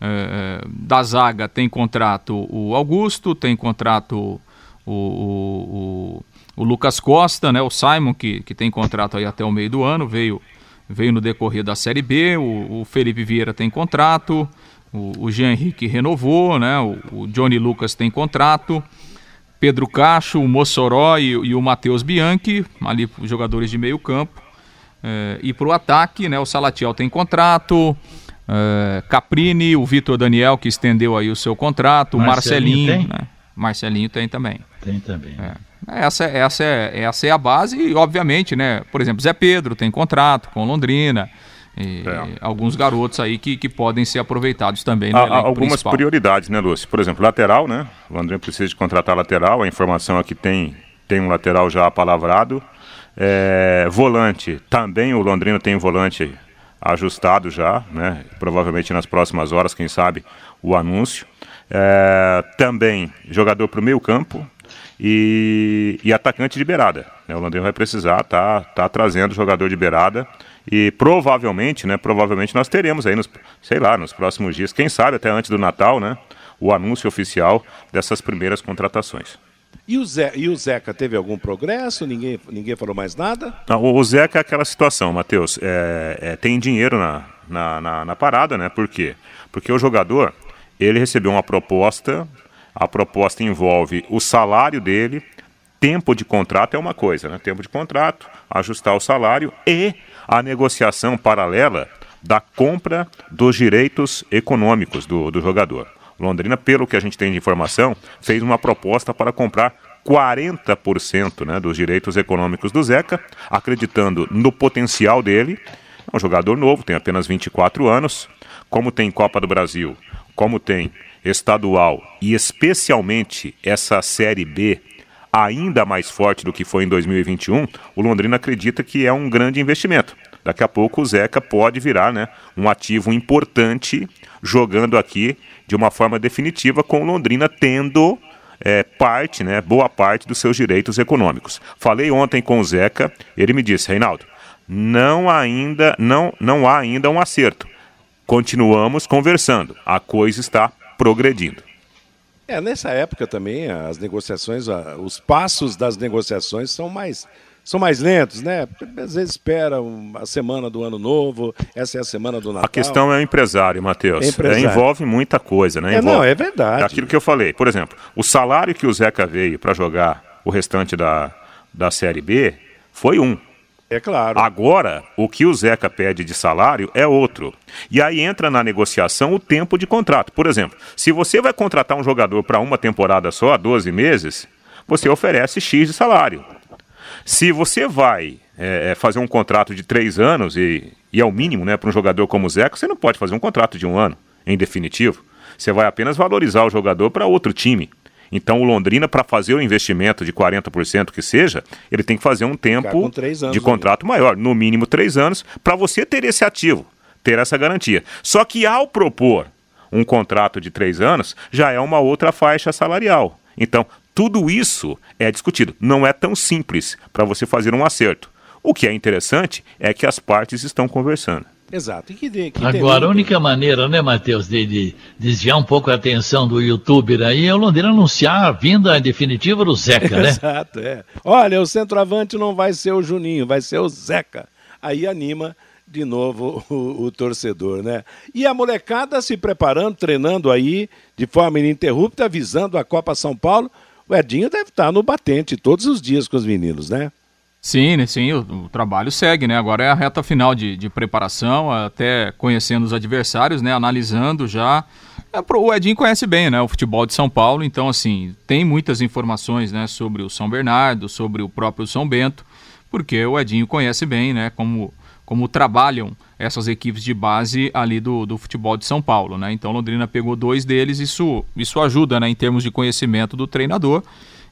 [SPEAKER 8] É, é, da zaga tem contrato o Augusto, tem contrato o, o, o, o, Lucas Costa, né? O Simon que, que tem contrato aí até o meio do ano, veio veio no decorrer da Série B. O, o Felipe Vieira tem contrato. O, o Jean Henrique renovou, né? O, o, Johnny Lucas tem contrato. Pedro Cacho, o Mossoró e, e o Matheus Bianchi, ali os jogadores de meio campo. É, e para o ataque, né? O Salatiel tem contrato. É, Caprini, o Vitor Daniel, que estendeu aí o seu contrato. Marcelinho, Marcelinho né? Marcelinho tem também.
[SPEAKER 9] Tem também.
[SPEAKER 8] É. Essa, essa, é, essa é a base e, obviamente, né? Por exemplo, Zé Pedro tem contrato com Londrina. E é. alguns garotos aí que, que podem ser aproveitados também no
[SPEAKER 7] Há, Algumas principal. prioridades, né, Lúcio? Por exemplo, lateral, né? O André precisa de contratar lateral, a informação aqui tem, tem um lateral já apalavrado. É, volante, também o Londrino tem um volante ajustado já, né? Provavelmente nas próximas horas, quem sabe, o anúncio. É, também jogador para o meio campo. E, e atacante de beirada. Né? O Londrina vai precisar tá, tá trazendo jogador de beirada e provavelmente, né, provavelmente nós teremos aí nos, sei lá, nos próximos dias, quem sabe até antes do Natal, né, o anúncio oficial dessas primeiras contratações.
[SPEAKER 3] E o, Zé, e o Zeca teve algum progresso? Ninguém, ninguém falou mais nada?
[SPEAKER 7] Não, o Zeca é aquela situação, Matheus. É, é, tem dinheiro na, na, na, na, parada, né? Por quê? Porque o jogador, ele recebeu uma proposta, a proposta envolve o salário dele, tempo de contrato é uma coisa, né? Tempo de contrato, ajustar o salário e a negociação paralela da compra dos direitos econômicos do, do jogador. Londrina, pelo que a gente tem de informação, fez uma proposta para comprar 40% né, dos direitos econômicos do Zeca, acreditando no potencial dele. É um jogador novo, tem apenas 24 anos. Como tem Copa do Brasil, como tem estadual e especialmente essa Série B ainda mais forte do que foi em 2021, o Londrina acredita que é um grande investimento. Daqui a pouco o Zeca pode virar né, um ativo importante jogando aqui de uma forma definitiva, com o Londrina tendo é, parte, né, boa parte dos seus direitos econômicos. Falei ontem com o Zeca, ele me disse, Reinaldo, não ainda, não, não há ainda um acerto. Continuamos conversando, a coisa está progredindo.
[SPEAKER 3] É, nessa época também as negociações, os passos das negociações são mais são mais lentos, né? Às vezes espera a semana do ano novo, essa é a semana do Natal.
[SPEAKER 7] A questão é o empresário, Matheus. É empresário. É, envolve muita coisa, né? Envolve
[SPEAKER 3] é, não, é verdade.
[SPEAKER 7] Aquilo que eu falei, por exemplo, o salário que o Zeca veio para jogar o restante da, da Série B foi um.
[SPEAKER 3] É claro.
[SPEAKER 7] Agora, o que o Zeca pede de salário é outro. E aí entra na negociação o tempo de contrato. Por exemplo, se você vai contratar um jogador para uma temporada só, 12 meses, você oferece X de salário. Se você vai é, é, fazer um contrato de três anos, e, e é o mínimo né, para um jogador como o Zeca, você não pode fazer um contrato de um ano, em definitivo. Você vai apenas valorizar o jogador para outro time. Então o Londrina, para fazer o investimento de 40% que seja, ele tem que fazer um tempo de contrato maior, no mínimo três anos, para você ter esse ativo, ter essa garantia. Só que ao propor um contrato de três anos, já é uma outra faixa salarial. Então, tudo isso é discutido. Não é tão simples para você fazer um acerto. O que é interessante é que as partes estão conversando.
[SPEAKER 3] Exato. Que
[SPEAKER 9] de, que Agora, a única maneira, né, Matheus, de, de, desviar um pouco a atenção do youtuber aí é o Londrina anunciar a vinda definitiva do Zeca, né?
[SPEAKER 3] Exato, é. Olha, o centroavante não vai ser o Juninho, vai ser o Zeca. Aí anima de novo o, o, torcedor, né? E a molecada se preparando, treinando aí de forma ininterrupta, visando a Copa São Paulo. O Edinho deve estar no batente todos os dias com os meninos, né?
[SPEAKER 8] Sim, né, sim, o, o, trabalho segue, né? Agora é a reta final de, de preparação, até conhecendo os adversários, né? Analisando já. É, o Edinho conhece bem, né? O futebol de São Paulo, então, assim, tem muitas informações, né? Sobre o São Bernardo, sobre o próprio São Bento, porque o Edinho conhece bem, né? Como, como trabalham essas equipes de base ali do, do futebol de São Paulo, né? Então, Londrina pegou dois deles, isso, isso ajuda, né? Em termos de conhecimento do treinador.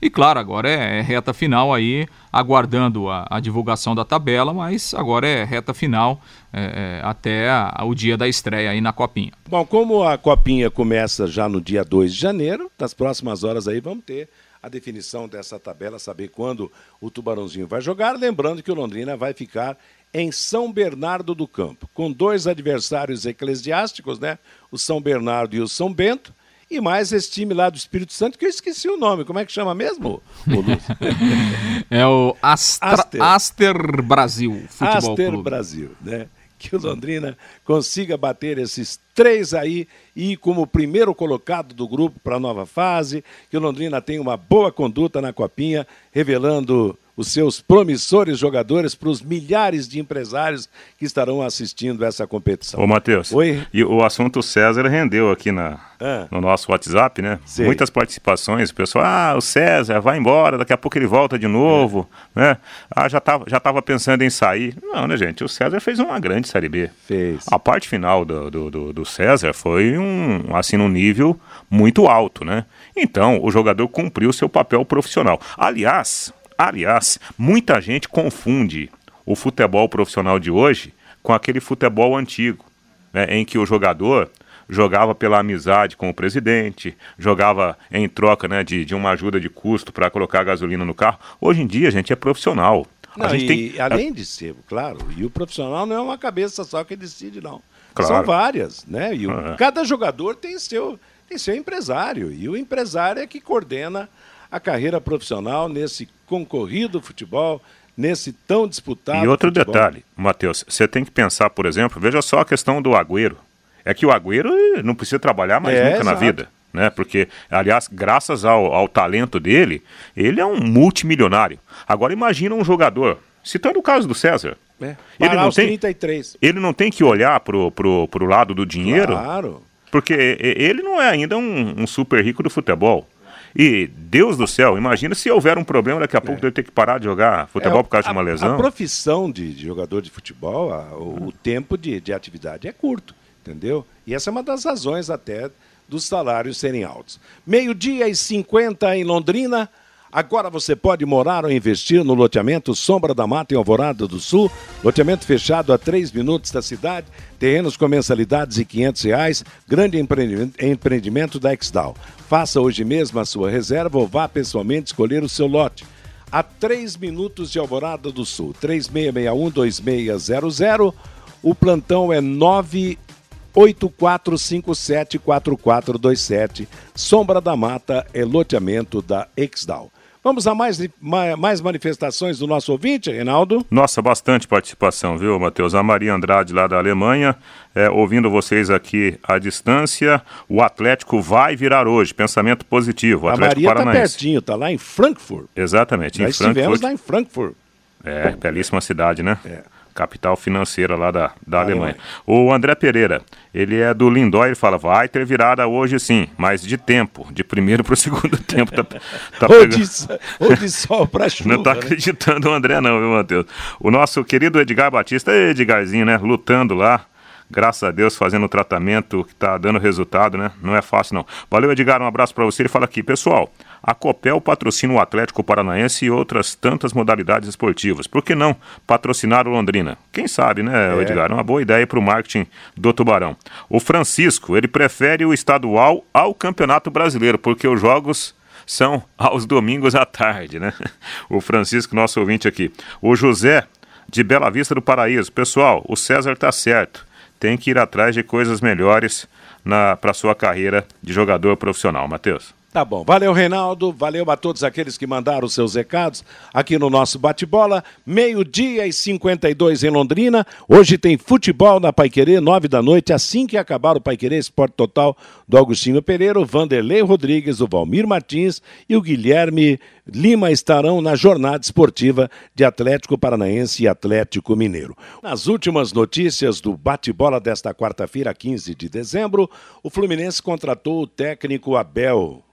[SPEAKER 8] E claro, agora é, é reta final aí, aguardando a, a, divulgação da tabela, mas agora é reta final é, é, até a, o dia da estreia aí na Copinha.
[SPEAKER 3] Bom, como a Copinha começa já no dia 2 de janeiro, nas próximas horas aí vamos ter a definição dessa tabela, saber quando o Tubarãozinho vai jogar. Lembrando que o Londrina vai ficar em São Bernardo do Campo, com dois adversários eclesiásticos, né? O São Bernardo e o São Bento e mais esse time lá do Espírito Santo, que eu esqueci o nome. Como é que chama mesmo?
[SPEAKER 8] é o Astra, Aster. Aster Brasil
[SPEAKER 3] Futebol Aster Clube. Brasil, né? Que o Londrina consiga bater esses três aí e como primeiro colocado do grupo para a nova fase. Que o Londrina tenha uma boa conduta na Copinha, revelando os seus promissores jogadores para os milhares de empresários que estarão assistindo essa competição.
[SPEAKER 7] Ô, Matheus. Oi? E o assunto César rendeu aqui na, ah. no nosso WhatsApp, né? Sei. Muitas participações. O pessoal, ah, o César vai embora, daqui a pouco ele volta de novo, é. né? Ah, já estava já tava pensando em sair. Não, né, gente? O César fez uma grande Série B.
[SPEAKER 3] Fez.
[SPEAKER 7] A parte final do, do, do, do César foi um, assim, num nível muito alto, né? Então, o jogador cumpriu seu papel profissional. Aliás, Aliás, muita gente confunde o futebol profissional de hoje com aquele futebol antigo, né, em que o jogador jogava pela amizade com o presidente, jogava em troca né, de, de uma ajuda de custo para colocar gasolina no carro. Hoje em dia, a gente é profissional.
[SPEAKER 3] Não,
[SPEAKER 7] a gente
[SPEAKER 3] e,
[SPEAKER 7] tem...
[SPEAKER 3] além de ser, claro, e o profissional não é uma cabeça só que decide, não.
[SPEAKER 7] Claro.
[SPEAKER 3] São várias, né? E o, cada jogador tem seu, tem seu empresário. E o empresário é que coordena a carreira profissional nesse concorrido futebol, nesse tão disputado
[SPEAKER 7] E outro
[SPEAKER 3] futebol.
[SPEAKER 7] detalhe, Matheus, você tem que pensar, por exemplo, veja só a questão do Agüero. É que o Agüero eh, não precisa trabalhar mais
[SPEAKER 3] É,
[SPEAKER 7] nunca na
[SPEAKER 3] exato.
[SPEAKER 7] vida. Né? Porque, aliás, graças ao, ao talento dele, ele é um multimilionário. Agora imagina um jogador, citando o caso do César.
[SPEAKER 3] É,
[SPEAKER 7] Ele não tem-
[SPEAKER 3] 33.
[SPEAKER 7] Ele não tem que olhar pro, pro, pro lado do dinheiro,
[SPEAKER 3] Claro.
[SPEAKER 7] porque ele não é ainda um, um super rico do futebol. E, Deus do céu, imagina se houver um problema, daqui a pouco dele ter que parar de jogar futebol
[SPEAKER 3] É,
[SPEAKER 7] por causa
[SPEAKER 3] a,
[SPEAKER 7] de uma lesão.
[SPEAKER 3] A profissão de, de jogador de futebol, a- o, o tempo de, de atividade é curto, entendeu? E essa é uma das razões até dos salários serem altos. Meio-dia e 50 em Londrina. Agora você pode morar ou investir no loteamento Sombra da Mata em Alvorada do Sul. Loteamento fechado a 3 minutos da cidade. Terrenos com mensalidades de 500 reais. Grande empreendimento, da Exdal. Faça hoje mesmo a sua reserva ou vá pessoalmente escolher o seu lote a 3 minutos de Alvorada do Sul. 3661-2600. O plantão é 984574427. Sombra da Mata é loteamento da Exdal. Vamos a mais, ma- mais manifestações do nosso ouvinte, Reinaldo?
[SPEAKER 7] Nossa, bastante participação, viu, Matheus? A Maria Andrade, lá da Alemanha, é, ouvindo vocês aqui à distância. O Atlético vai virar hoje. Pensamento positivo. O
[SPEAKER 3] a
[SPEAKER 7] Atlético
[SPEAKER 3] Maria está
[SPEAKER 7] Paranaense.
[SPEAKER 3] pertinho, está lá em Frankfurt.
[SPEAKER 7] Exatamente,
[SPEAKER 3] Já
[SPEAKER 7] em
[SPEAKER 3] estivemos
[SPEAKER 7] Frankfurt.
[SPEAKER 3] lá em Frankfurt.
[SPEAKER 7] É, belíssima cidade, né?
[SPEAKER 3] É.
[SPEAKER 7] Capital financeira lá da, da Alemanha.
[SPEAKER 3] Alemanha.
[SPEAKER 7] O André Pereira, ele é do Lindói, ele fala, vai ter virada hoje sim, mas de tempo, de primeiro para o segundo tempo. Tá, tá
[SPEAKER 3] ou,
[SPEAKER 7] pegando-
[SPEAKER 3] de, ou de sol para chuva.
[SPEAKER 7] Não tá
[SPEAKER 3] né?
[SPEAKER 7] acreditando o André não, viu, Matheus? O nosso querido Edgar Batista, Edgarzinho, né, lutando lá, graças a Deus, fazendo o tratamento que tá dando resultado, né? Não é fácil não. Valeu, Edgar, um abraço para você. Ele fala aqui, pessoal, a Copel patrocina o Atlético Paranaense e outras tantas modalidades esportivas. Por que não patrocinar o Londrina? Quem sabe, né,
[SPEAKER 3] É.
[SPEAKER 7] Edgar? É uma boa ideia para o marketing do Tubarão. O Francisco, ele prefere o estadual ao Campeonato Brasileiro, porque os jogos são aos domingos à tarde, né? O Francisco, nosso ouvinte aqui. O José, de Bela Vista do Paraíso. Pessoal, o César tá certo. Tem que ir atrás de coisas melhores para sua carreira de jogador profissional. Matheus.
[SPEAKER 3] Tá bom. Valeu, Reinaldo. Valeu a todos aqueles que mandaram os seus recados aqui no nosso bate-bola. Meio-dia e 52 em Londrina. Hoje tem futebol na Paiquerê, nove da noite. Assim que acabar o Paiquerê Esporte Total do Agostinho Pereira, o Vanderlei Rodrigues, o Valmir Martins e o Guilherme Lima estarão na jornada esportiva de Atlético Paranaense e Atlético Mineiro. Nas últimas notícias do bate-bola desta quarta-feira, 15 de dezembro, o Fluminense contratou o técnico Abel.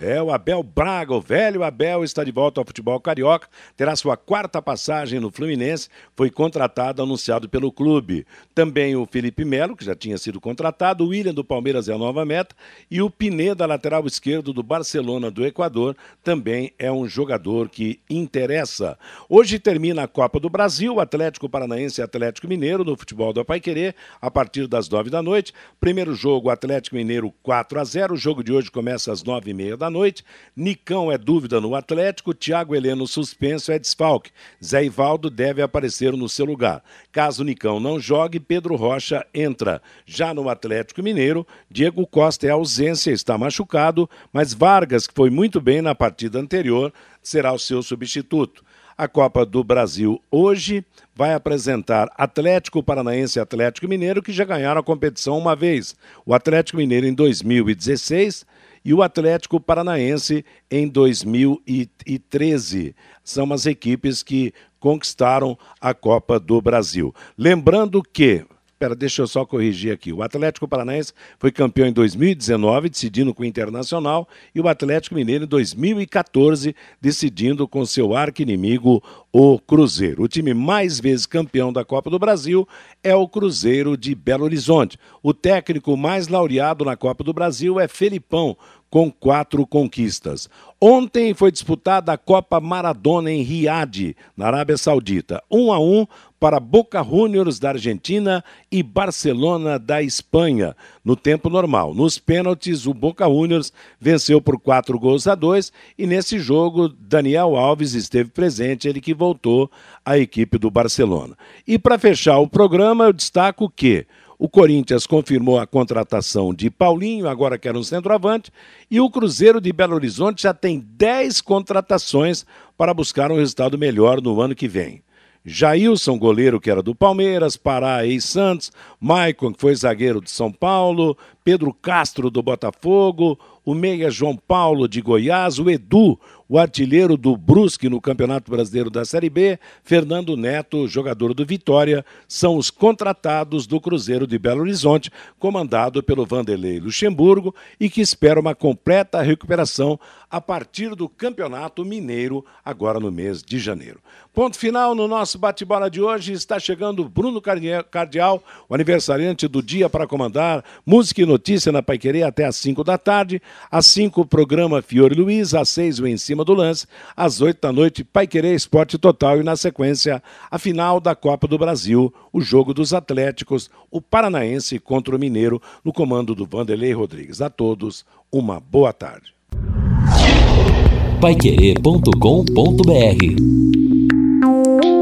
[SPEAKER 3] É, o Abel Braga, o velho Abel, está de volta ao futebol carioca, terá sua quarta passagem no Fluminense, foi contratado, anunciado pelo clube. Também o Felipe Melo, que já tinha sido contratado, o William do Palmeiras é a nova meta, e o Pineda, lateral esquerdo do Barcelona do Equador, também é um jogador que interessa. Hoje termina a Copa do Brasil, Atlético Paranaense e Atlético Mineiro, no futebol do Apaiquerê, a partir das nove da noite. Primeiro jogo, Atlético Mineiro 4 a 0 O jogo de hoje começa às nove e meia da noite. Nicão é dúvida no Atlético, Thiago Heleno suspenso é desfalque. Zé Ivaldo deve aparecer no seu lugar. Caso Nicão não jogue, Pedro Rocha entra. Já no Atlético Mineiro, Diego Costa é ausência, está machucado, mas Vargas, que foi muito bem na partida anterior, será o seu substituto. A Copa do Brasil hoje vai apresentar Atlético Paranaense e Atlético Mineiro, que já ganharam a competição uma vez. O Atlético Mineiro em 2016 e o Atlético Paranaense em 2013. São as equipes que conquistaram a Copa do Brasil. Lembrando que Espera, deixa eu só corrigir aqui. O Atlético Paranaense foi campeão em 2019, decidindo com o Internacional, e o Atlético Mineiro em 2014, decidindo com seu arqui-inimigo, o Cruzeiro. O time mais vezes campeão da Copa do Brasil é o Cruzeiro de Belo Horizonte. O técnico mais laureado na Copa do Brasil é Felipão, com quatro conquistas. Ontem foi disputada a Copa Maradona em Riad, na Arábia Saudita. 1 um a 1 um para Boca Juniors da Argentina e Barcelona da Espanha, no tempo normal. Nos pênaltis, o Boca Juniors venceu por quatro gols a dois e nesse jogo, Daniel Alves esteve presente, ele que voltou à equipe do Barcelona. E para fechar o programa, eu destaco que o Corinthians confirmou a contratação de Paulinho, agora que era um centroavante, e o Cruzeiro de Belo Horizonte já tem 10 contratações para buscar um resultado melhor no ano que vem. Jailson, goleiro que era do Palmeiras, Pará, ex-Santos, Maicon, que foi zagueiro de São Paulo, Pedro Castro do Botafogo, o meia João Paulo de Goiás, o Edu, o artilheiro do Brusque no Campeonato Brasileiro da Série B, Fernando Neto, jogador do Vitória, são os contratados do Cruzeiro de Belo Horizonte, comandado pelo Vanderlei Luxemburgo e que espera uma completa recuperação a partir do Campeonato Mineiro, agora no mês de janeiro. Ponto final no nosso bate-bola de hoje. Está chegando Bruno Cardial, o aniversariante do dia para comandar música e notícia na Paiquerê até às 5 da tarde. Às 5, o programa Fiore Luiz. Às 6, o Em Cima do Lance. Às 8 da noite, Paiquerê Esporte Total. E na sequência, a final da Copa do Brasil, o jogo dos Atléticos, o Paranaense contra o Mineiro, no comando do Vanderlei Rodrigues. A todos, uma boa tarde
[SPEAKER 1] paiquerê.com.br